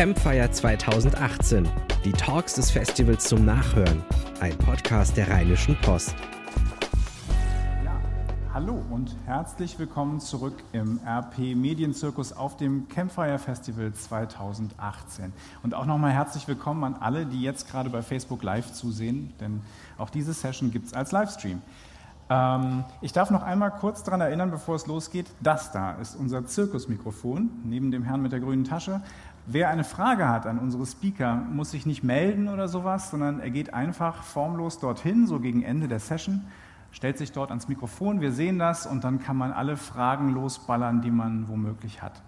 Campfire 2018. Die Talks des Festivals zum Nachhören. Ein Podcast der Rheinischen Post. Ja, hallo und herzlich willkommen zurück im RP Medienzirkus auf dem Campfire Festival 2018. Und auch nochmal herzlich willkommen an alle, die jetzt gerade bei Facebook Live zusehen, denn auch diese Session gibt es als Livestream. Ähm, ich darf noch einmal kurz daran erinnern, bevor es losgeht, das da ist unser Zirkusmikrofon neben dem Herrn mit der grünen Tasche. Wer eine Frage hat an unsere Speaker, muss sich nicht melden oder sowas, sondern er geht einfach formlos dorthin, so gegen Ende der Session, stellt sich dort ans Mikrofon, wir sehen das und dann kann man alle Fragen losballern, die man womöglich hat.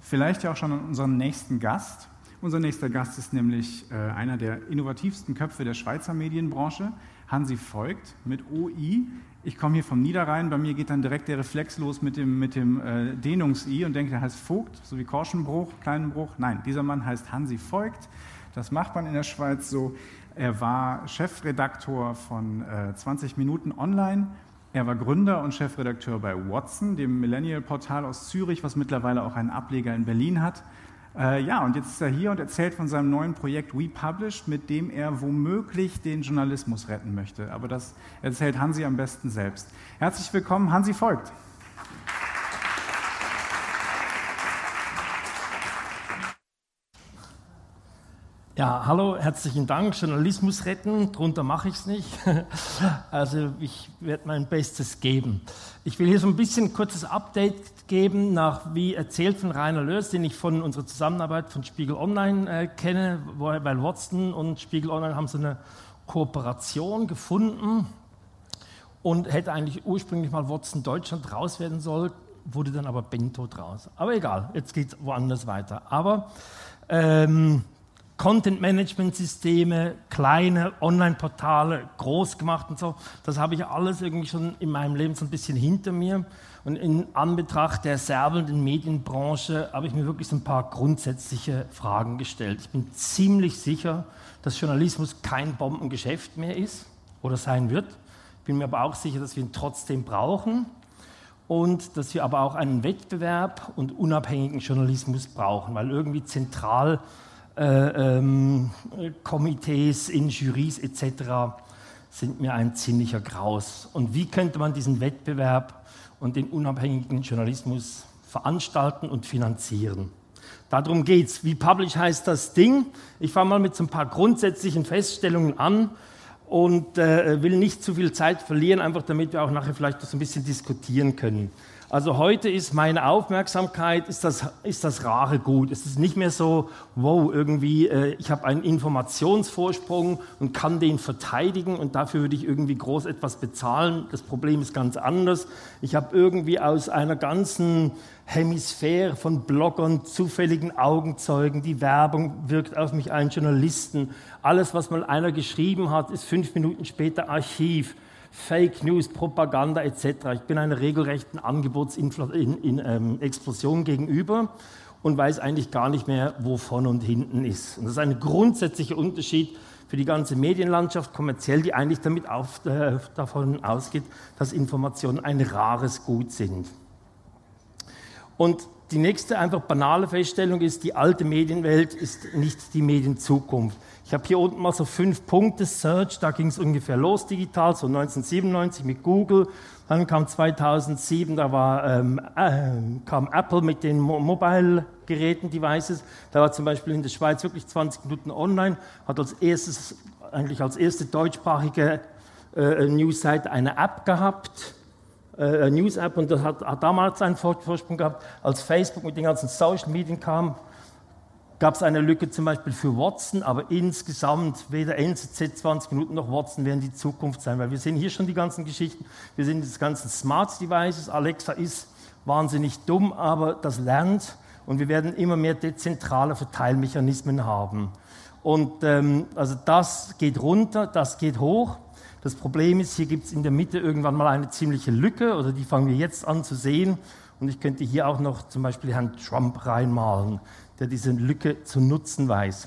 Vielleicht ja auch schon an unseren nächsten Gast. Unser nächster Gast ist nämlich äh, einer der innovativsten Köpfe der Schweizer Medienbranche. Hansi folgt mit OI. Ich komme hier vom Niederrhein, bei mir geht dann direkt der Reflex los mit dem, mit dem äh, Dehnungs-I und denke, der heißt Vogt, so wie Korschenbruch, Kleinenbruch. Nein, dieser Mann heißt Hansi Voigt. Das macht man in der Schweiz so. Er war Chefredaktor von äh, 20 Minuten online. Er war Gründer und Chefredakteur bei Watson, dem Millennial-Portal aus Zürich, was mittlerweile auch einen Ableger in Berlin hat. Äh, ja, und jetzt ist er hier und erzählt von seinem neuen Projekt We Publish, mit dem er womöglich den Journalismus retten möchte. Aber das erzählt Hansi am besten selbst. Herzlich willkommen, Hansi folgt. Ja, hallo, herzlichen Dank. Journalismus retten, drunter mache ich es nicht. Also ich werde mein Bestes geben. Ich will hier so ein bisschen kurzes Update geben, nach wie erzählt von Rainer Lörs, den ich von unserer Zusammenarbeit von Spiegel Online äh, kenne, weil Watson und Spiegel Online haben so eine Kooperation gefunden und hätte eigentlich ursprünglich mal Watson Deutschland raus werden sollen, wurde dann aber Bento draus. Aber egal, jetzt geht es woanders weiter. Aber ähm, Content-Management-Systeme, kleine Online-Portale, groß gemacht und so. Das habe ich alles irgendwie schon in meinem Leben so ein bisschen hinter mir. Und in Anbetracht der serbelnden Medienbranche habe ich mir wirklich so ein paar grundsätzliche Fragen gestellt. Ich bin ziemlich sicher, dass Journalismus kein Bombengeschäft mehr ist oder sein wird. Ich bin mir aber auch sicher, dass wir ihn trotzdem brauchen und dass wir aber auch einen Wettbewerb und unabhängigen Journalismus brauchen, weil irgendwie zentral äh, ähm, Komitees, in Jurys etc. sind mir ein ziemlicher Graus. Und wie könnte man diesen Wettbewerb und den unabhängigen Journalismus veranstalten und finanzieren? Darum geht's. Wie Publish heißt das Ding? Ich fange mal mit so ein paar grundsätzlichen Feststellungen an und äh, will nicht zu viel Zeit verlieren, einfach damit wir auch nachher vielleicht so ein bisschen diskutieren können. Also heute ist meine Aufmerksamkeit, ist das, ist das rare Gut. Es ist nicht mehr so, wow, irgendwie, äh, ich habe einen Informationsvorsprung und kann den verteidigen und dafür würde ich irgendwie groß etwas bezahlen. Das Problem ist ganz anders. Ich habe irgendwie aus einer ganzen Hemisphäre von Bloggern, zufälligen Augenzeugen, die Werbung wirkt auf mich ein, Journalisten. Alles, was mal einer geschrieben hat, ist fünf Minuten später Archiv. Fake News, Propaganda etc. Ich bin einer regelrechten Angebotsexplosion ähm, gegenüber und weiß eigentlich gar nicht mehr, wo vorne und hinten ist. Und das ist ein grundsätzlicher Unterschied für die ganze Medienlandschaft kommerziell, die eigentlich damit auf, äh, davon ausgeht, dass Informationen ein rares Gut sind. Und die nächste einfach banale Feststellung ist, die alte Medienwelt ist nicht die Medienzukunft. Ich habe hier unten mal so fünf Punkte Search, da ging es ungefähr los digital, so 1997 mit Google. Dann kam 2007, da war, ähm, äh, kam Apple mit den Mo Mobile-Geräten, Devices. Da war zum Beispiel in der Schweiz wirklich 20 Minuten online, hat als erstes, eigentlich als erste deutschsprachige äh, News-Seite eine App gehabt. Äh, News-App und das hat, hat damals einen Vorsprung gehabt, als Facebook mit den ganzen Social-Medien kam, gab es eine Lücke zum Beispiel für Watson, aber insgesamt weder NZZ 20 Minuten noch Watson werden die Zukunft sein, weil wir sehen hier schon die ganzen Geschichten, wir sehen die ganzen Smart Devices, Alexa ist wahnsinnig dumm, aber das lernt und wir werden immer mehr dezentrale Verteilmechanismen haben. Und ähm, also das geht runter, das geht hoch. Das Problem ist, hier gibt es in der Mitte irgendwann mal eine ziemliche Lücke, oder die fangen wir jetzt an zu sehen. Und ich könnte hier auch noch zum Beispiel Herrn Trump reinmalen der diese Lücke zu nutzen weiß.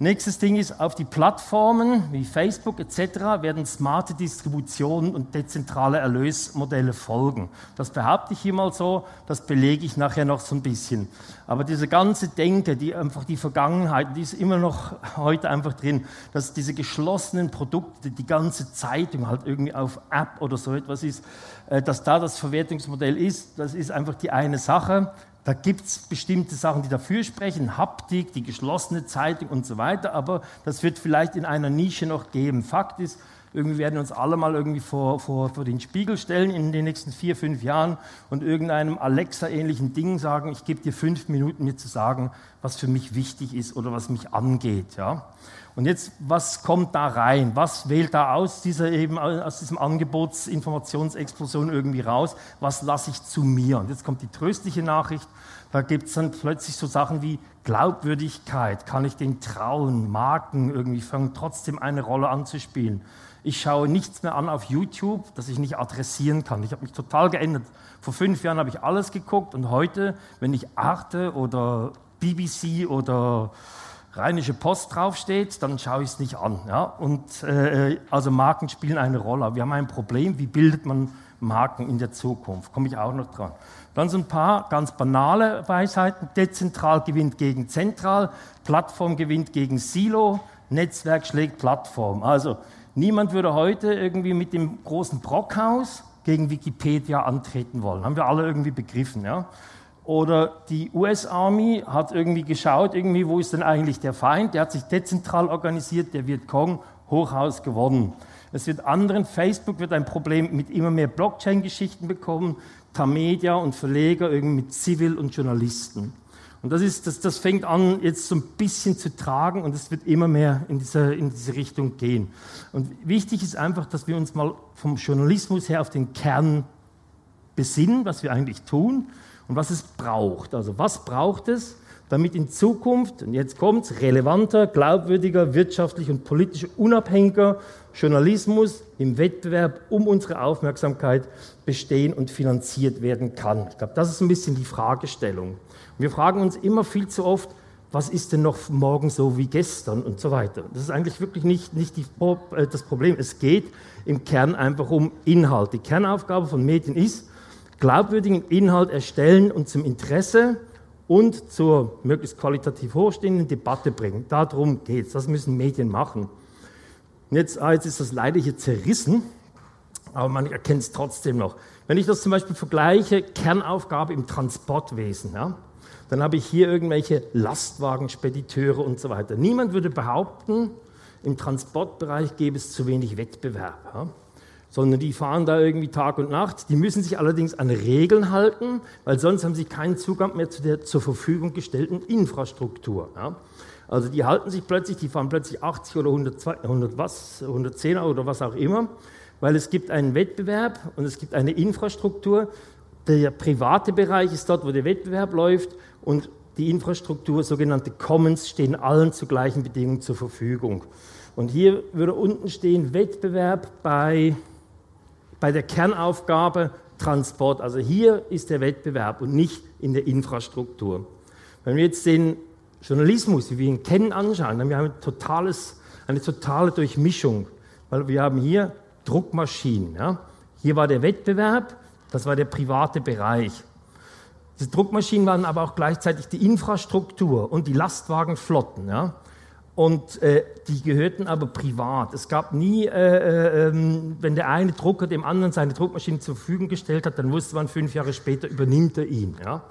Nächstes Ding ist, auf die Plattformen wie Facebook etc. werden smarte Distributionen und dezentrale Erlösmodelle folgen. Das behaupte ich hier mal so, das belege ich nachher noch so ein bisschen. Aber diese ganze Denke, die einfach die Vergangenheit, die ist immer noch heute einfach drin, dass diese geschlossenen Produkte, die ganze Zeitung halt irgendwie auf App oder so etwas ist, äh, dass da das Verwertungsmodell ist, das ist einfach die eine Sache. Da gibt es bestimmte Sachen, die dafür sprechen, Haptik, die geschlossene Zeitung und so weiter, aber das wird vielleicht in einer Nische noch geben. Fakt ist, irgendwie werden uns alle mal irgendwie vor, vor, vor den Spiegel stellen in den nächsten vier, fünf Jahren und irgendeinem Alexa-ähnlichen Ding sagen, ich gebe dir fünf Minuten, mir zu sagen, was für mich wichtig ist oder was mich angeht. Ja? Und jetzt, was kommt da rein? Was wählt da aus, dieser eben, aus diesem Angebotsinformationsexplosion irgendwie raus? Was lasse ich zu mir? Und jetzt kommt die tröstliche Nachricht. Da gibt es dann plötzlich so Sachen wie Glaubwürdigkeit. Kann ich den trauen? Marken irgendwie fangen trotzdem eine Rolle an zu spielen. Ich schaue nichts mehr an auf YouTube, das ich nicht adressieren kann. Ich habe mich total geändert. Vor fünf Jahren habe ich alles geguckt und heute, wenn ich Arte oder BBC oder Rheinische Post draufsteht, dann schaue ich es nicht an. Ja? Und, äh, also Marken spielen eine Rolle. Wir haben ein Problem, wie bildet man Marken in der Zukunft? Komme ich auch noch dran. Dann so ein paar ganz banale Weisheiten. Dezentral gewinnt gegen zentral, Plattform gewinnt gegen Silo, Netzwerk schlägt Plattform. Also niemand würde heute irgendwie mit dem großen Brockhaus gegen Wikipedia antreten wollen. Haben wir alle irgendwie begriffen. Ja? Oder die US-Army hat irgendwie geschaut, irgendwie, wo ist denn eigentlich der Feind? Der hat sich dezentral organisiert, der Vietcong, Hochhaus gewonnen. Es wird anderen, Facebook wird ein Problem mit immer mehr Blockchain-Geschichten bekommen, Tamedia und Verleger irgendwie mit Zivil und Journalisten. Und das, ist, das, das fängt an, jetzt so ein bisschen zu tragen und es wird immer mehr in diese, in diese Richtung gehen. Und wichtig ist einfach, dass wir uns mal vom Journalismus her auf den Kern besinnen, was wir eigentlich tun und was es braucht. Also was braucht es, damit in Zukunft, und jetzt kommt es, relevanter, glaubwürdiger, wirtschaftlich und politisch unabhängiger Journalismus im Wettbewerb um unsere Aufmerksamkeit bestehen und finanziert werden kann. Ich glaube, das ist ein bisschen die Fragestellung. Und wir fragen uns immer viel zu oft, was ist denn noch morgen so wie gestern und so weiter. Das ist eigentlich wirklich nicht, nicht die, äh, das Problem. Es geht im Kern einfach um Inhalt. Die Kernaufgabe von Medien ist, glaubwürdigen Inhalt erstellen und zum Interesse und zur möglichst qualitativ hochstehenden Debatte bringen. Darum geht es. Das müssen Medien machen. Jetzt, ah, jetzt ist das leider hier zerrissen, aber man erkennt es trotzdem noch. Wenn ich das zum Beispiel vergleiche, Kernaufgabe im Transportwesen, ja, dann habe ich hier irgendwelche Lastwagenspediteure und so weiter. Niemand würde behaupten, im Transportbereich gäbe es zu wenig Wettbewerb. Ja sondern die fahren da irgendwie Tag und Nacht. Die müssen sich allerdings an Regeln halten, weil sonst haben sie keinen Zugang mehr zu der zur Verfügung gestellten Infrastruktur. Ja. Also die halten sich plötzlich, die fahren plötzlich 80 oder 100, 100 was, 110 oder was auch immer, weil es gibt einen Wettbewerb und es gibt eine Infrastruktur. Der private Bereich ist dort, wo der Wettbewerb läuft und die Infrastruktur, sogenannte Commons, stehen allen zu gleichen Bedingungen zur Verfügung. Und hier würde unten stehen Wettbewerb bei bei der Kernaufgabe Transport. Also hier ist der Wettbewerb und nicht in der Infrastruktur. Wenn wir jetzt den Journalismus, wie wir ihn kennen, anschauen, dann haben wir ein totales, eine totale Durchmischung, weil wir haben hier Druckmaschinen. Ja? Hier war der Wettbewerb, das war der private Bereich. Diese Druckmaschinen waren aber auch gleichzeitig die Infrastruktur und die Lastwagenflotten. Ja? Und äh, die gehörten aber privat. Es gab nie, äh, äh, ähm, wenn der eine Drucker dem anderen seine Druckmaschine zur Verfügung gestellt hat, dann wusste man, fünf Jahre später übernimmt er ihn. Ja?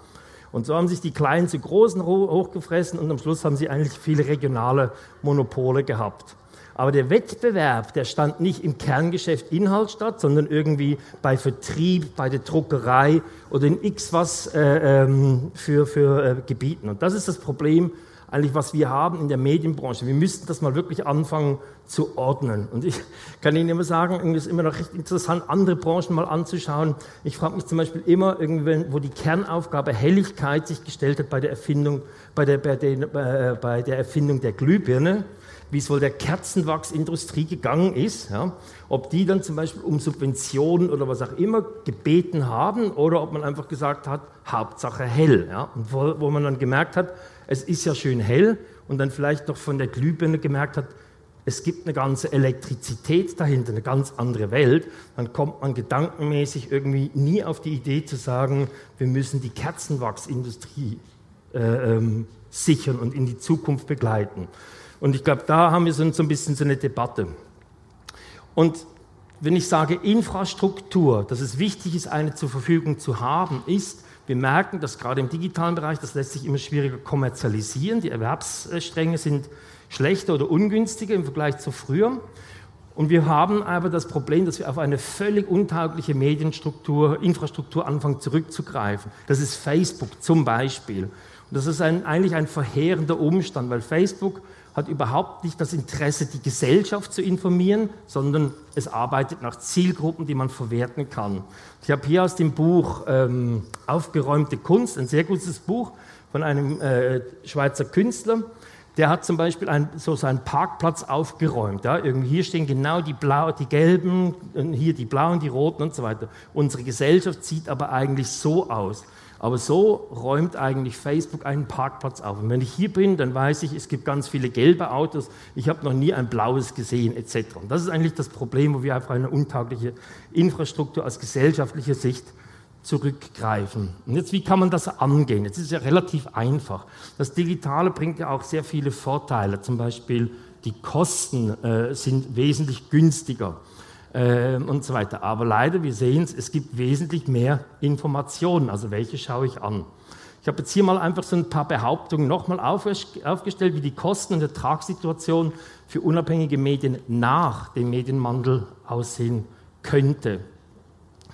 Und so haben sich die Kleinen zu Großen hochgefressen und am Schluss haben sie eigentlich viele regionale Monopole gehabt. Aber der Wettbewerb, der stand nicht im Kerngeschäft Inhalt statt, sondern irgendwie bei Vertrieb, bei der Druckerei oder in x was äh, ähm, für, für äh, Gebieten. Und das ist das Problem eigentlich, was wir haben in der Medienbranche. Wir müssten das mal wirklich anfangen zu ordnen. Und ich kann Ihnen immer sagen, es ist immer noch recht interessant, andere Branchen mal anzuschauen. Ich frage mich zum Beispiel immer, wo die Kernaufgabe Helligkeit sich gestellt hat bei der Erfindung, bei der, bei der, äh, bei der Erfindung der Glühbirne wie es wohl der Kerzenwachsindustrie gegangen ist, ja, ob die dann zum Beispiel um Subventionen oder was auch immer gebeten haben oder ob man einfach gesagt hat, Hauptsache hell. Ja, und wo, wo man dann gemerkt hat, es ist ja schön hell und dann vielleicht noch von der Glühbirne gemerkt hat, es gibt eine ganze Elektrizität dahinter, eine ganz andere Welt, dann kommt man gedankenmäßig irgendwie nie auf die Idee zu sagen, wir müssen die Kerzenwachsindustrie äh, ähm, sichern und in die Zukunft begleiten. Und ich glaube, da haben wir so, so ein bisschen so eine Debatte. Und wenn ich sage Infrastruktur, dass es wichtig ist, eine zur Verfügung zu haben, ist, wir merken, dass gerade im digitalen Bereich, das lässt sich immer schwieriger kommerzialisieren. Die Erwerbsstränge sind schlechter oder ungünstiger im Vergleich zu früher. Und wir haben aber das Problem, dass wir auf eine völlig untaugliche Medienstruktur, Infrastruktur anfangen zurückzugreifen. Das ist Facebook zum Beispiel. Und das ist ein, eigentlich ein verheerender Umstand, weil Facebook hat überhaupt nicht das Interesse, die Gesellschaft zu informieren, sondern es arbeitet nach Zielgruppen, die man verwerten kann. Ich habe hier aus dem Buch ähm, Aufgeräumte Kunst, ein sehr gutes Buch von einem äh, Schweizer Künstler, der hat zum Beispiel ein, so seinen Parkplatz aufgeräumt. Ja? Irgendwie hier stehen genau die, Blau, die gelben, hier die blauen, die roten und so weiter. Unsere Gesellschaft sieht aber eigentlich so aus. Aber so räumt eigentlich Facebook einen Parkplatz auf. Und wenn ich hier bin, dann weiß ich, es gibt ganz viele gelbe Autos. Ich habe noch nie ein blaues gesehen, etc. Und das ist eigentlich das Problem, wo wir auf eine untaugliche Infrastruktur aus gesellschaftlicher Sicht zurückgreifen. Und jetzt, wie kann man das angehen? Jetzt ist es ja relativ einfach. Das Digitale bringt ja auch sehr viele Vorteile. Zum Beispiel die Kosten äh, sind wesentlich günstiger äh, und so weiter. Aber leider, wir sehen es, es gibt wesentlich mehr Informationen. Also welche schaue ich an? Ich habe jetzt hier mal einfach so ein paar Behauptungen nochmal aufgestellt, wie die Kosten- und Ertragssituation für unabhängige Medien nach dem Medienwandel aussehen könnte.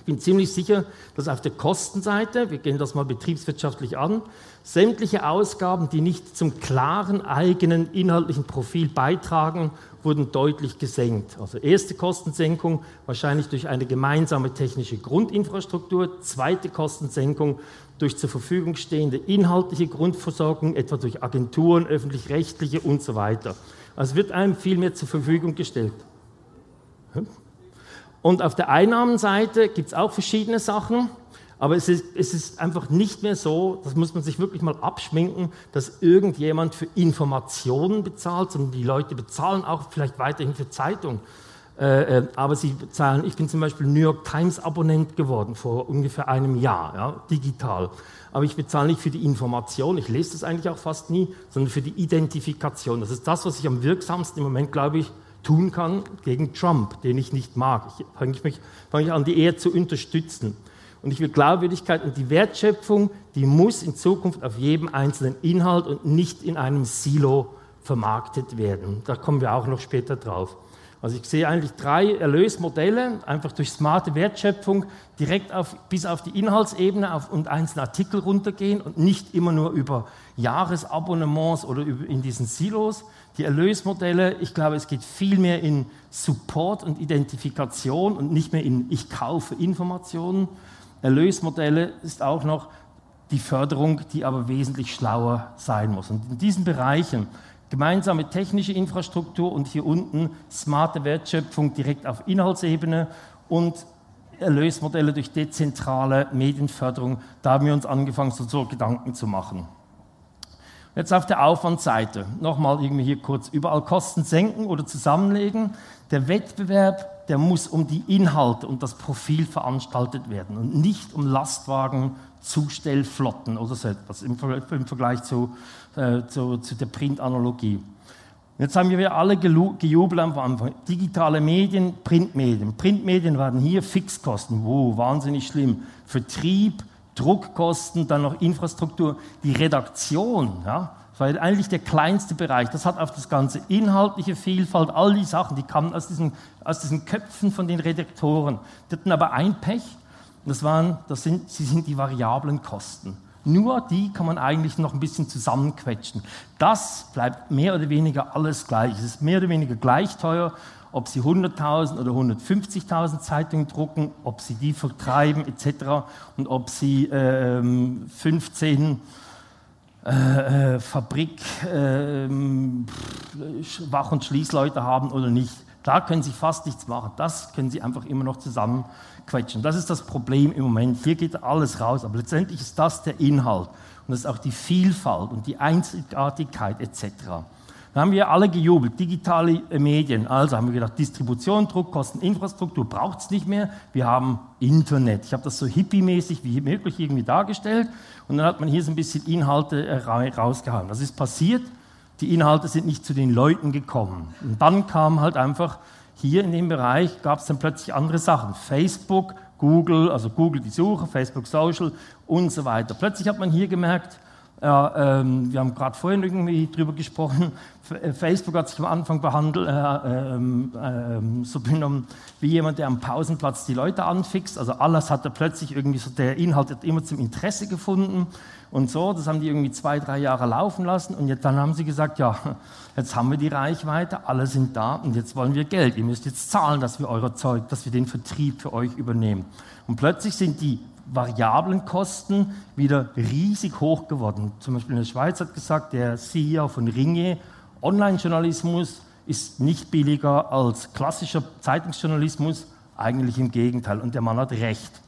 Ich bin ziemlich sicher, dass auf der Kostenseite, wir gehen das mal betriebswirtschaftlich an, sämtliche Ausgaben, die nicht zum klaren eigenen inhaltlichen Profil beitragen, wurden deutlich gesenkt. Also erste Kostensenkung wahrscheinlich durch eine gemeinsame technische Grundinfrastruktur, zweite Kostensenkung durch zur Verfügung stehende inhaltliche Grundversorgung, etwa durch Agenturen, öffentlich-rechtliche und so weiter. Also wird einem viel mehr zur Verfügung gestellt. Und auf der Einnahmenseite gibt es auch verschiedene Sachen, aber es ist, es ist einfach nicht mehr so, das muss man sich wirklich mal abschminken, dass irgendjemand für Informationen bezahlt, sondern die Leute bezahlen auch vielleicht weiterhin für Zeitungen. Äh, äh, aber sie bezahlen, ich bin zum Beispiel New York Times Abonnent geworden vor ungefähr einem Jahr, ja, digital. Aber ich bezahle nicht für die Information, ich lese das eigentlich auch fast nie, sondern für die Identifikation. Das ist das, was ich am wirksamsten im Moment, glaube ich, tun kann gegen Trump, den ich nicht mag. Ich fange mich, fang ich an, die eher zu unterstützen. Und ich will Glaubwürdigkeit und die Wertschöpfung, die muss in Zukunft auf jedem einzelnen Inhalt und nicht in einem Silo vermarktet werden. Da kommen wir auch noch später drauf. Also ich sehe eigentlich drei Erlösmodelle, einfach durch smarte Wertschöpfung direkt auf, bis auf die Inhaltsebene auf, und einzelne Artikel runtergehen und nicht immer nur über Jahresabonnements oder in diesen Silos. Die Erlösmodelle, ich glaube, es geht viel mehr in Support und Identifikation und nicht mehr in ich kaufe Informationen. Erlösmodelle ist auch noch die Förderung, die aber wesentlich schlauer sein muss. Und in diesen Bereichen gemeinsame technische Infrastruktur und hier unten smarte Wertschöpfung direkt auf Inhaltsebene und Erlösmodelle durch dezentrale Medienförderung, da haben wir uns angefangen, so, so Gedanken zu machen. Jetzt auf der Aufwandseite, nochmal irgendwie hier kurz, überall Kosten senken oder zusammenlegen. Der Wettbewerb, der muss um die Inhalte und das Profil veranstaltet werden und nicht um Lastwagen, Zustellflotten oder so etwas im, Vergleich zu, äh, zu, zu der Printanalogie. Jetzt haben wir alle gejubelt am Anfang. Digitale Medien, Printmedien. Printmedien waren hier Fixkosten. Wow, wahnsinnig schlimm. Vertrieb, Druckkosten, dann noch Infrastruktur. Die Redaktion, ja, das war eigentlich der kleinste Bereich. Das hat auf das ganze inhaltliche Vielfalt, all die Sachen, die kamen aus diesen, aus diesen Köpfen von den Redaktoren. Die hatten aber ein Pech, das, waren, das sind, sie sind die variablen Kosten. Nur die kann man eigentlich noch ein bisschen zusammenquetschen. Das bleibt mehr oder weniger alles gleich. Es ist mehr oder weniger gleich teuer, ob sie 100.000 oder 150.000 Zeitungen drucken, ob sie die vertreiben etc. und ob sie äh, 15 äh, äh, Fabrik, äh, Wach- und Schließleute haben oder nicht. Da können Sie fast nichts machen. Das können Sie einfach immer noch zusammenquetschen. Das ist das Problem im Moment. Hier geht alles raus. Aber letztendlich ist das der Inhalt. Und das ist auch die Vielfalt und die Einzigartigkeit etc. Dann haben wir alle gejubelt, digitale Medien. Also haben wir gedacht, Distribution, Druckkosten, Infrastruktur braucht es nicht mehr. Wir haben Internet. Ich habe das so hippie-mäßig wie möglich irgendwie dargestellt. Und dann hat man hier so ein bisschen Inhalte äh, rausgehauen. Das ist passiert. Die Inhalte sind nicht zu den Leuten gekommen. Und dann kam halt einfach hier in dem Bereich, gab es dann plötzlich andere Sachen. Facebook, Google, also Google die Suche, Facebook Social und so weiter. Plötzlich hat man hier gemerkt, ja, ähm, wir haben gerade vorhin irgendwie drüber gesprochen. Äh, Facebook hat sich am Anfang behandelt, äh, ähm, äh, so benommen wie jemand, der am Pausenplatz die Leute anfixt. Also alles hat er plötzlich irgendwie so, der Inhalt hat immer zum Interesse gefunden und so. Das haben die irgendwie zwei, drei Jahre laufen lassen und jetzt, dann haben sie gesagt, ja, jetzt haben wir die Reichweite, alle sind da und jetzt wollen wir Geld. Ihr müsst jetzt zahlen, dass wir euer Zeug, dass wir den Vertrieb für euch übernehmen. Und plötzlich sind die variablen Kosten wieder riesig hoch geworden. Zum Beispiel in der Schweiz hat gesagt, der CEO von Ringe, Online-Journalismus ist nicht billiger als klassischer Zeitungsjournalismus, eigentlich im Gegenteil. Und der Mann hat recht.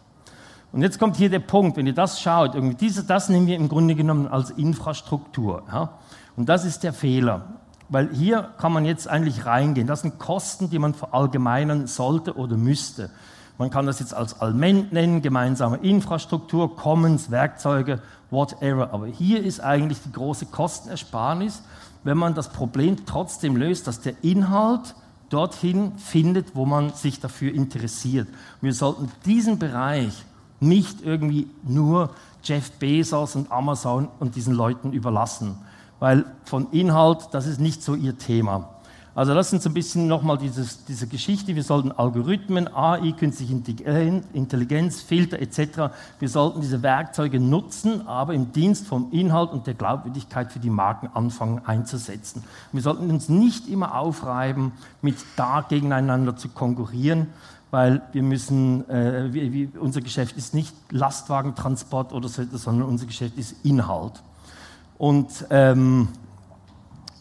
Und jetzt kommt hier der Punkt, wenn ihr das schaut, irgendwie diese, das nehmen wir im Grunde genommen als Infrastruktur. Ja? Und das ist der Fehler. Weil hier kann man jetzt eigentlich reingehen. Das sind Kosten, die man verallgemeinern sollte oder müsste. Man kann das jetzt als Alment nennen, gemeinsame Infrastruktur, Commons, Werkzeuge, whatever. Aber hier ist eigentlich die große Kostenersparnis, wenn man das Problem trotzdem löst, dass der Inhalt dorthin findet, wo man sich dafür interessiert. Wir sollten diesen Bereich nicht irgendwie nur Jeff Bezos und Amazon und diesen Leuten überlassen, weil von Inhalt, das ist nicht so ihr Thema. Also das sind so ein bisschen nochmal diese Geschichte. Wir sollten Algorithmen, AI, künstliche Intelligenz, Filter etc., wir sollten diese Werkzeuge nutzen, aber im Dienst vom Inhalt und der Glaubwürdigkeit für die Marken anfangen einzusetzen. Wir sollten uns nicht immer aufreiben, mit da gegeneinander zu konkurrieren, weil wir müssen, äh, wir, wir, unser Geschäft ist nicht Lastwagentransport oder so, sondern unser Geschäft ist Inhalt. Und ähm,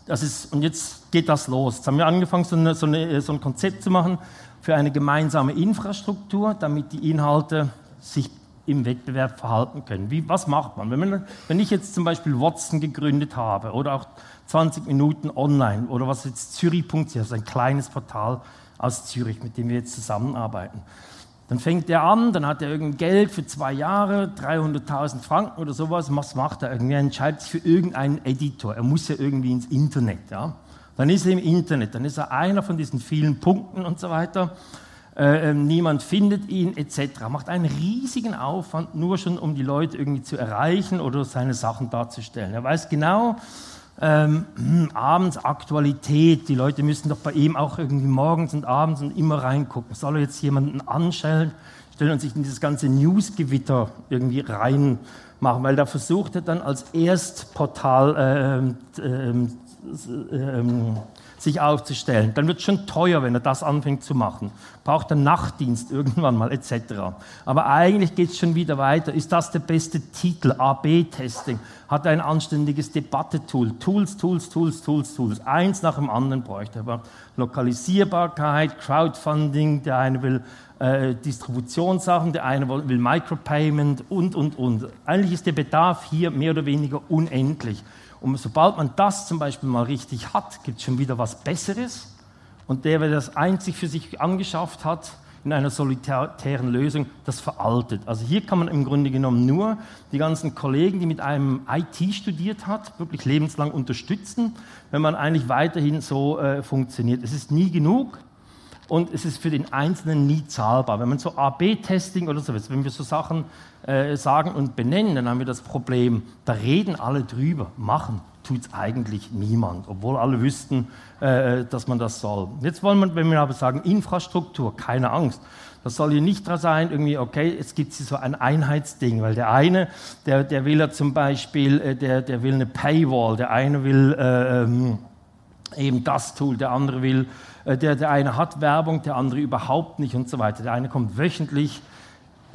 das ist, und jetzt geht das los. Jetzt haben wir angefangen, so, eine, so, eine, so ein Konzept zu machen für eine gemeinsame Infrastruktur, damit die Inhalte sich im Wettbewerb verhalten können. Wie, was macht man? Wenn, man? wenn ich jetzt zum Beispiel Watson gegründet habe oder auch 20 Minuten online oder was jetzt Zürich.ch, also ein kleines Portal aus Zürich, mit dem wir jetzt zusammenarbeiten. Dann fängt er an, dann hat er irgendein Geld für zwei Jahre, 300.000 Franken oder sowas. Was macht er? Irgendwie er entscheidet sich für irgendeinen Editor. Er muss ja irgendwie ins Internet. Ja? Dann ist er im Internet, dann ist er einer von diesen vielen Punkten und so weiter. Äh, ähm, niemand findet ihn etc. Macht einen riesigen Aufwand, nur schon um die Leute irgendwie zu erreichen oder seine Sachen darzustellen. Er weiß genau, ähm, abends Aktualität. Die Leute müssen doch bei ihm auch irgendwie morgens und abends und immer reingucken. Soll er jetzt jemanden anstellen stellen und sich in dieses ganze Newsgewitter irgendwie reinmachen? Weil da versucht er dann als Erstportal äh, äh, äh, sich aufzustellen. Dann wird es schon teuer, wenn er das anfängt zu machen. Braucht er Nachtdienst irgendwann mal etc. Aber eigentlich geht es schon wieder weiter. Ist das der beste Titel? AB-Testing. Hat er ein anständiges Debattetool? Tools, Tools, Tools, Tools, Tools. Eins nach dem anderen bräuchte er. Lokalisierbarkeit, Crowdfunding, der eine will äh, Distributionssachen, der eine will Micropayment und, und, und. Eigentlich ist der Bedarf hier mehr oder weniger unendlich. Und sobald man das zum Beispiel mal richtig hat, gibt es schon wieder was Besseres. Und der, der das einzig für sich angeschafft hat, in einer solitären Lösung, das veraltet. Also hier kann man im Grunde genommen nur die ganzen Kollegen, die mit einem IT studiert hat, wirklich lebenslang unterstützen, wenn man eigentlich weiterhin so äh, funktioniert. Es ist nie genug und es ist für den Einzelnen nie zahlbar. Wenn man so AB-Testing oder so, wenn wir so Sachen äh, sagen und benennen, dann haben wir das Problem, da reden alle drüber, machen tut es eigentlich niemand, obwohl alle wüssten, äh, dass man das soll. Jetzt wollen wir, wenn wir aber sagen, Infrastruktur, keine Angst. Das soll hier nicht dran sein, irgendwie, okay, es gibt hier so ein Einheitsding, weil der eine, der, der will ja zum Beispiel, äh, der, der will eine Paywall, der eine will äh, ähm, eben das Tool, der andere will, der, der eine hat Werbung, der andere überhaupt nicht und so weiter. Der eine kommt wöchentlich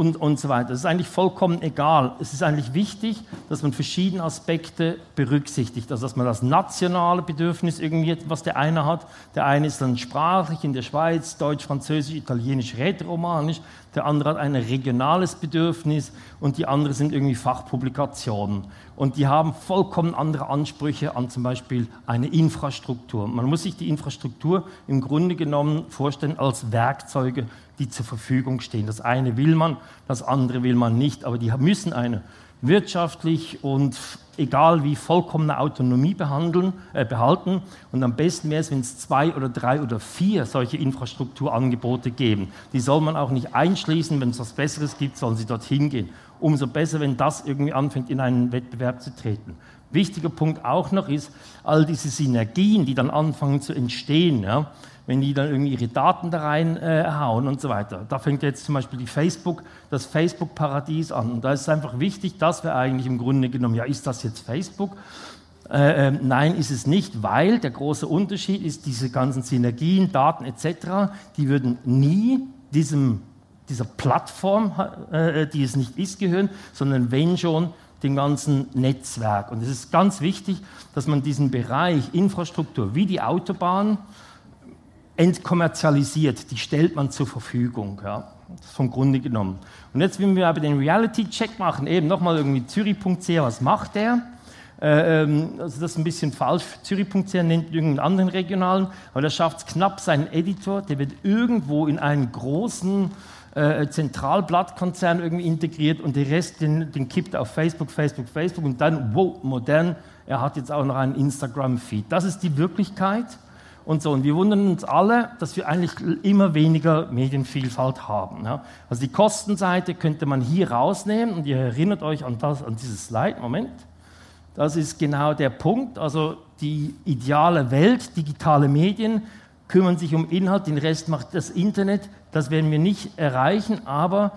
und, und so weiter. Das ist eigentlich vollkommen egal. Es ist eigentlich wichtig, dass man verschiedene Aspekte berücksichtigt. Also dass man das nationale Bedürfnis irgendwie, was der eine hat. Der eine ist dann sprachlich in der Schweiz, Deutsch, Französisch, Italienisch, Rätoromanisch. Der andere hat ein regionales Bedürfnis und die anderen sind irgendwie Fachpublikationen. Und die haben vollkommen andere Ansprüche an zum Beispiel eine Infrastruktur. Man muss sich die Infrastruktur im Grunde genommen vorstellen als Werkzeuge die zur Verfügung stehen. Das eine will man, das andere will man nicht, aber die müssen eine wirtschaftlich und egal wie vollkommene Autonomie behandeln, äh, behalten. Und am besten wäre es, wenn es zwei oder drei oder vier solche Infrastrukturangebote geben. Die soll man auch nicht einschließen. Wenn es was Besseres gibt, sollen sie dorthin gehen. Umso besser, wenn das irgendwie anfängt, in einen Wettbewerb zu treten. Wichtiger Punkt auch noch ist, all diese Synergien, die dann anfangen zu entstehen, ja, wenn die dann irgendwie ihre Daten da reinhauen äh, und so weiter. Da fängt jetzt zum Beispiel die Facebook, das Facebook-Paradies an. Und da ist es einfach wichtig, dass wir eigentlich im Grunde genommen, ja, ist das jetzt Facebook? Äh, äh, nein, ist es nicht, weil der große Unterschied ist, diese ganzen Synergien, Daten etc., die würden nie diesem, dieser Plattform, äh, die es nicht ist, gehören, sondern wenn schon dem ganzen Netzwerk. Und es ist ganz wichtig, dass man diesen Bereich Infrastruktur wie die Autobahn, entkommerzialisiert, die stellt man zur Verfügung. Ja. Das vom Grunde genommen. Und jetzt, wenn wir aber den Reality-Check machen, eben nochmal irgendwie Zürich.ch, was macht der? Äh, ähm, also das ist ein bisschen falsch. Zürich.ch nennt irgendeinen anderen regionalen, aber der schafft es knapp, seinen Editor, der wird irgendwo in einen großen äh, Zentralblattkonzern irgendwie integriert und der Rest, den, den kippt auf Facebook, Facebook, Facebook und dann, wow, modern, er hat jetzt auch noch einen Instagram-Feed. Das ist die Wirklichkeit und so. Und wir wundern uns alle, dass wir eigentlich immer weniger Medienvielfalt haben. Ja. Also die Kostenseite könnte man hier rausnehmen und ihr erinnert euch an, das, an dieses Slide. Moment. Das ist genau der Punkt. Also die ideale Welt, digitale Medien kümmern sich um Inhalt, den Rest macht das Internet. Das werden wir nicht erreichen, aber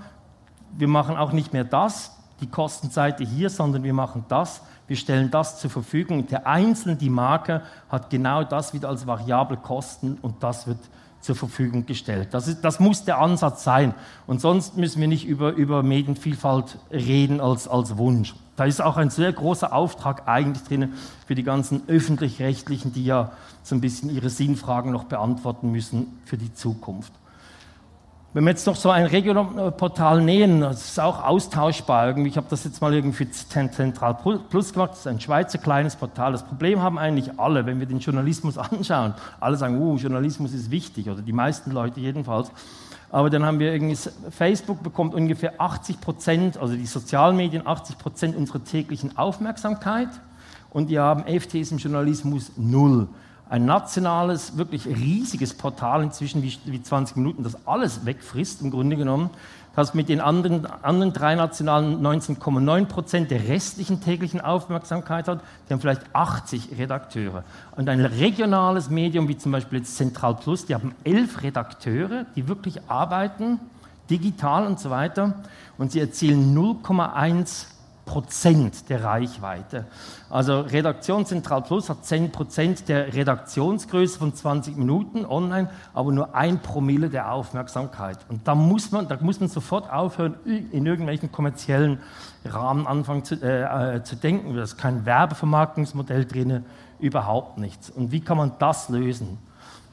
wir machen auch nicht mehr das, die Kostenseite hier, sondern wir machen das, wir stellen das zur Verfügung. Der Einzelne, die Marke, hat genau das wieder als variable Kosten und das wird zur Verfügung gestellt. Das, ist, das muss der Ansatz sein. Und sonst müssen wir nicht über, über Medienvielfalt reden als, als Wunsch. Da ist auch ein sehr großer Auftrag eigentlich drin für die ganzen öffentlich-rechtlichen, die ja so ein bisschen ihre Sinnfragen noch beantworten müssen für die Zukunft. Wenn wir jetzt noch so ein Regionalportal nähen, das ist auch austauschbar. Ich habe das jetzt mal irgendwie Zentral Plus gemacht. Das ist ein Schweizer kleines Portal. Das Problem haben eigentlich alle, wenn wir den Journalismus anschauen. Alle sagen, oh, Journalismus ist wichtig, oder die meisten Leute jedenfalls. Aber dann haben wir irgendwie, Facebook bekommt ungefähr 80 Prozent, also die Sozialmedien 80 Prozent unserer täglichen Aufmerksamkeit. Und die haben FTs im Journalismus null ein nationales, wirklich riesiges Portal inzwischen wie, wie 20 Minuten, das alles wegfrisst im Grunde genommen, das mit den anderen, anderen drei nationalen 19,9 Prozent der restlichen täglichen Aufmerksamkeit hat. Die haben vielleicht 80 Redakteure. Und ein regionales Medium wie zum Beispiel jetzt Zentral Plus, die haben elf Redakteure, die wirklich arbeiten, digital und so weiter. Und sie erzielen 0,1 Prozent der Reichweite. Also Redaktion Zentral Plus hat 10 Prozent der Redaktionsgröße von 20 Minuten online, aber nur ein Promille der Aufmerksamkeit. Und da muss man, da muss man sofort aufhören, in irgendwelchen kommerziellen Rahmen anfangen zu, äh, äh, zu denken. Da ist kein Werbevermarktungsmodell drin, überhaupt nichts. Und wie kann man das lösen?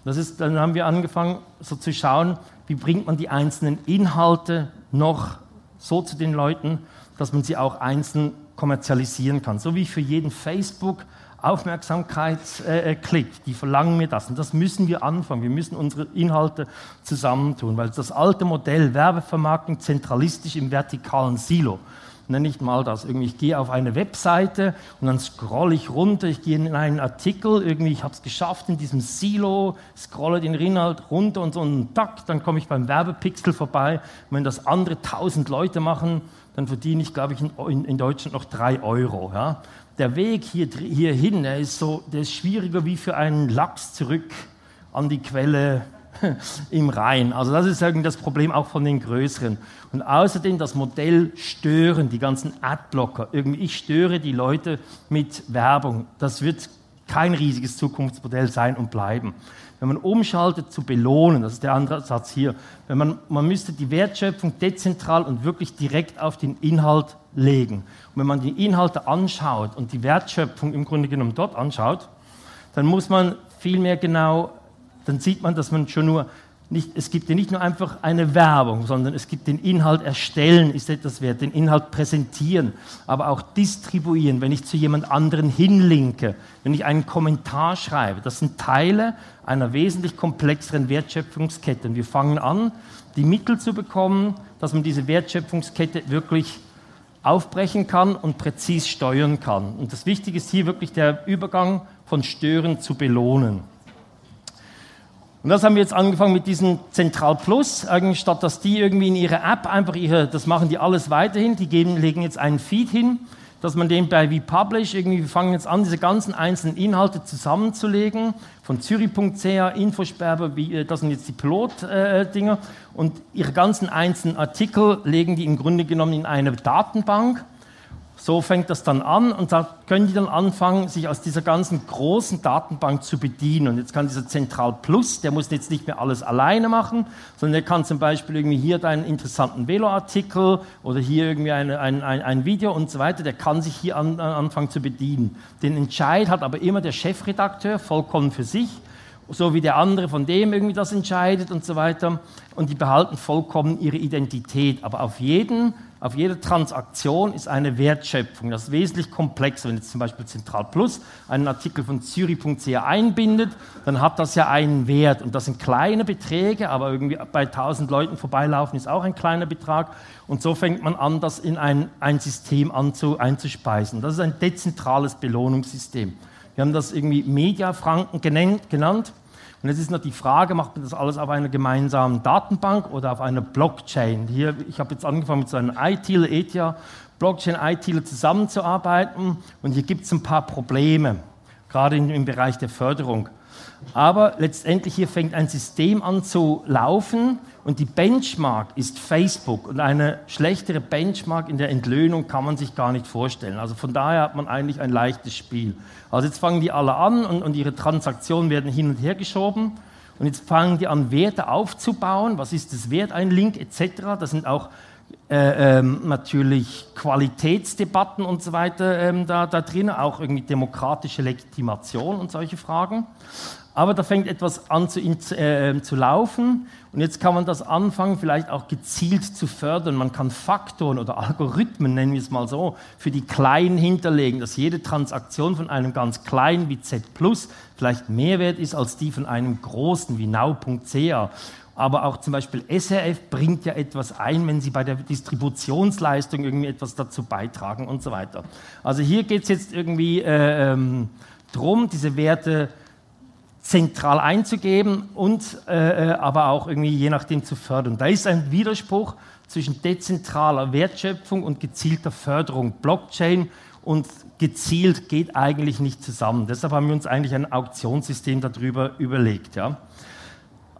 Das ist, dann haben wir angefangen, so zu schauen, wie bringt man die einzelnen Inhalte noch so zu den Leuten, dass man sie auch einzeln kommerzialisieren kann. So wie für jeden Facebook Aufmerksamkeit äh, klickt, die verlangen mir das. Und das müssen wir anfangen. Wir müssen unsere Inhalte zusammentun, weil das alte Modell Werbevermarktung zentralistisch im vertikalen Silo, nenne ich mal das. Irgendwie, ich gehe auf eine Webseite und dann scrolle ich runter, ich gehe in einen Artikel, irgendwie, ich habe es geschafft in diesem Silo, scrolle den Inhalt runter und so und tack, dann komme ich beim Werbepixel vorbei. Und wenn das andere tausend Leute machen, dann verdiene ich, glaube ich, in, in Deutschland noch drei Euro. Ja? Der Weg hier, hierhin, der ist, so, der ist schwieriger wie für einen Lachs zurück an die Quelle im Rhein. Also das ist irgendwie das Problem auch von den größeren. Und außerdem das Modell stören, die ganzen Adblocker. Irgendwie ich störe die Leute mit Werbung. Das wird kein riesiges Zukunftsmodell sein und bleiben. Wenn man umschaltet zu belohnen, das ist der andere Satz hier, wenn man, man müsste die Wertschöpfung dezentral und wirklich direkt auf den Inhalt legen. Und wenn man die Inhalte anschaut und die Wertschöpfung im Grunde genommen dort anschaut, dann muss man viel mehr genau, dann sieht man, dass man schon nur nicht, es gibt ja nicht nur einfach eine Werbung, sondern es gibt den Inhalt erstellen, ist etwas wert, den Inhalt präsentieren, aber auch distribuieren, wenn ich zu jemand anderen hinlinke, wenn ich einen Kommentar schreibe. Das sind Teile einer wesentlich komplexeren Wertschöpfungskette. Und wir fangen an, die Mittel zu bekommen, dass man diese Wertschöpfungskette wirklich aufbrechen kann und präzis steuern kann. Und das Wichtige ist hier wirklich der Übergang von Stören zu Belohnen. Und das haben wir jetzt angefangen mit diesem Zentral Plus, statt dass die irgendwie in ihre App einfach ihre, das machen die alles weiterhin, die geben, legen jetzt einen Feed hin, dass man den bei VPublish irgendwie, wir fangen jetzt an, diese ganzen einzelnen Inhalte zusammenzulegen, von Zürich.ch, Infosperber, äh, das sind jetzt die Pilot-Dinger, äh, und ihre ganzen einzelnen Artikel legen die im Grunde genommen in eine Datenbank so fängt das dann an und da können die dann anfangen, sich aus dieser ganzen großen Datenbank zu bedienen. Und jetzt kann dieser Zentral Plus, der muss jetzt nicht mehr alles alleine machen, sondern der kann zum Beispiel irgendwie hier deinen interessanten Velo-Artikel oder hier irgendwie eine, ein, ein, ein, Video und so weiter, der kann sich hier an, anfangen zu bedienen. Den Entscheid hat aber immer der Chefredakteur vollkommen für sich so wie der andere von dem irgendwie das entscheidet und so weiter. Und die behalten vollkommen ihre Identität. Aber auf jeden auf jeder Transaktion ist eine Wertschöpfung. Das ist wesentlich komplexer. Wenn jetzt zum Beispiel Zentral Plus einen Artikel von Zürich.ch einbindet, dann hat das ja einen Wert. Und das sind kleine Beträge, aber irgendwie bei 1000 Leuten vorbeilaufen ist auch ein kleiner Betrag. Und so fängt man an, das in ein, ein System anzu, einzuspeisen. Das ist ein dezentrales Belohnungssystem. Wir haben das irgendwie Mediafranken genannt. Und jetzt ist noch die Frage, macht man das alles auf einer gemeinsamen Datenbank oder auf einer Blockchain? Hier, ich habe jetzt angefangen mit so einem ITIL, ETIA, Blockchain, ITIL zusammenzuarbeiten und hier gibt es ein paar Probleme, gerade im Bereich der Förderung. Aber letztendlich hier fängt ein System an zu laufen und die Benchmark ist Facebook. Und eine schlechtere Benchmark in der Entlöhnung kann man sich gar nicht vorstellen. Also von daher hat man eigentlich ein leichtes Spiel. Also jetzt fangen die alle an und, und ihre Transaktionen werden hin und her geschoben. Und jetzt fangen die an, Werte aufzubauen. Was ist das Wert, ein Link etc. Das sind auch ähm, natürlich Qualitätsdebatten und so weiter ähm, da, da drin, auch irgendwie demokratische Legitimation und solche Fragen. Aber da fängt etwas an zu, äh, zu, laufen und jetzt kann man das anfangen, vielleicht auch gezielt zu fördern. Man kann Faktoren oder Algorithmen, nennen wir es mal so, für die Kleinen hinterlegen, dass jede Transaktion von einem ganz kleinen wie Z vielleicht mehr wert ist als die von einem großen wie now.ca. Aber auch zum Beispiel SRF bringt ja etwas ein, wenn sie bei der Distributionsleistung irgendwie etwas dazu beitragen und so weiter. Also hier geht es jetzt irgendwie äh, ähm, darum, diese Werte zentral einzugeben und äh, äh, aber auch irgendwie je nachdem zu fördern. Da ist ein Widerspruch zwischen dezentraler Wertschöpfung und gezielter Förderung. Blockchain und gezielt geht eigentlich nicht zusammen. Deshalb haben wir uns eigentlich ein Auktionssystem darüber überlegt. Ja.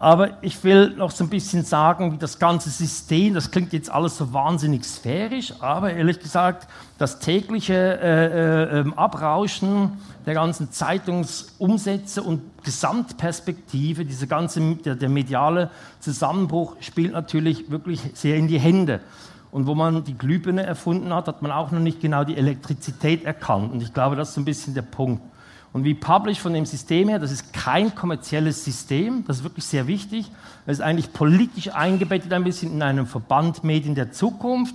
Aber ich will noch so ein bisschen sagen, wie das ganze System, das klingt jetzt alles so wahnsinnig sphärisch, aber ehrlich gesagt, das tägliche äh, äh, ähm, Abrauschen der ganzen Zeitungsumsätze und Gesamtperspektive, dieser ganze der, der mediale Zusammenbruch spielt natürlich wirklich sehr in die Hände. Und wo man die Glühbirne erfunden hat, hat man auch noch nicht genau die Elektrizität erkannt. Und ich glaube, das ist so ein bisschen der Punkt. Und wie Publish von dem System her, das ist kein kommerzielles System, das ist wirklich sehr wichtig. Es ist eigentlich politisch eingebettet ein bisschen in einem Verband Medien der Zukunft.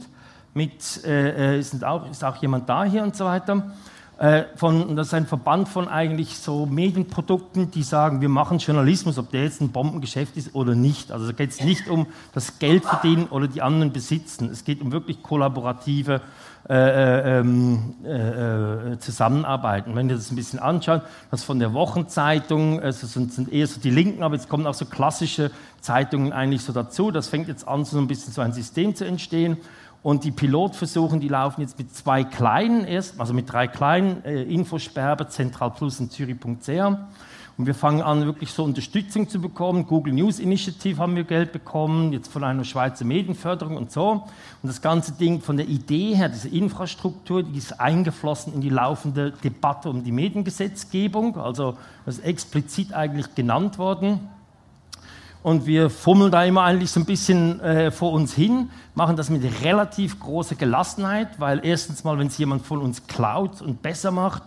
Mit, äh, ist, äh, auch, ist auch jemand da hier und so weiter. Äh, von, das ist ein Verband von eigentlich so Medienprodukten, die sagen, wir machen Journalismus, ob der jetzt ein Bombengeschäft ist oder nicht. Also da geht es nicht um das Geld verdienen oder die anderen besitzen. Es geht um wirklich kollaborative äh, äh, ähm, äh, äh, zusammenarbeiten. Wenn ihr das ein bisschen anschaut, das von der Wochenzeitung, also sind, sind eher so die Linken, aber jetzt kommen auch so klassische Zeitungen eigentlich so dazu. Das fängt jetzt an, so ein bisschen so ein System zu entstehen. Und die Pilotversuche, die laufen jetzt mit zwei kleinen, erst, also mit drei kleinen, äh, Infosperber, Zentral Plus und Zürich.ch. Und wir fangen an, wirklich so Unterstützung zu bekommen. Google News Initiative haben wir Geld bekommen, jetzt von einer Schweizer Medienförderung und so. Und das ganze Ding von der Idee her, diese Infrastruktur, die ist eingeflossen in die laufende Debatte um die Mediengesetzgebung. Also das ist explizit eigentlich genannt worden. Und wir fummeln da immer eigentlich so ein bisschen äh, vor uns hin, machen das mit relativ großer Gelassenheit, weil erstens mal, wenn es jemand von uns klaut und besser macht,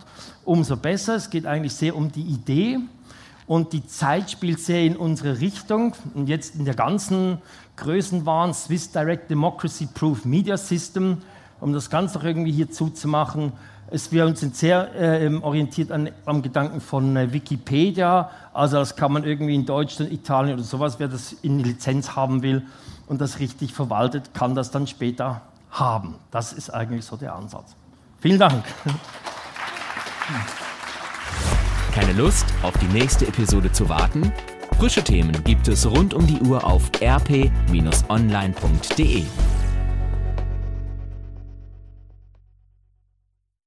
umso besser. Es geht eigentlich sehr um die Idee und die Zeit spielt sehr in unsere Richtung. Und jetzt in der ganzen Größenwahn Swiss Direct Democracy Proof Media System, um das Ganze auch irgendwie hier zuzumachen, ist, wir sind sehr äh, orientiert an, am Gedanken von äh, Wikipedia. Also das kann man irgendwie in Deutschland, Italien oder sowas, wer das in Lizenz haben will und das richtig verwaltet, kann das dann später haben. Das ist eigentlich so der Ansatz. Vielen Dank. Keine Lust, auf die nächste Episode zu warten? Frische Themen gibt es rund um die Uhr auf rp-online.de.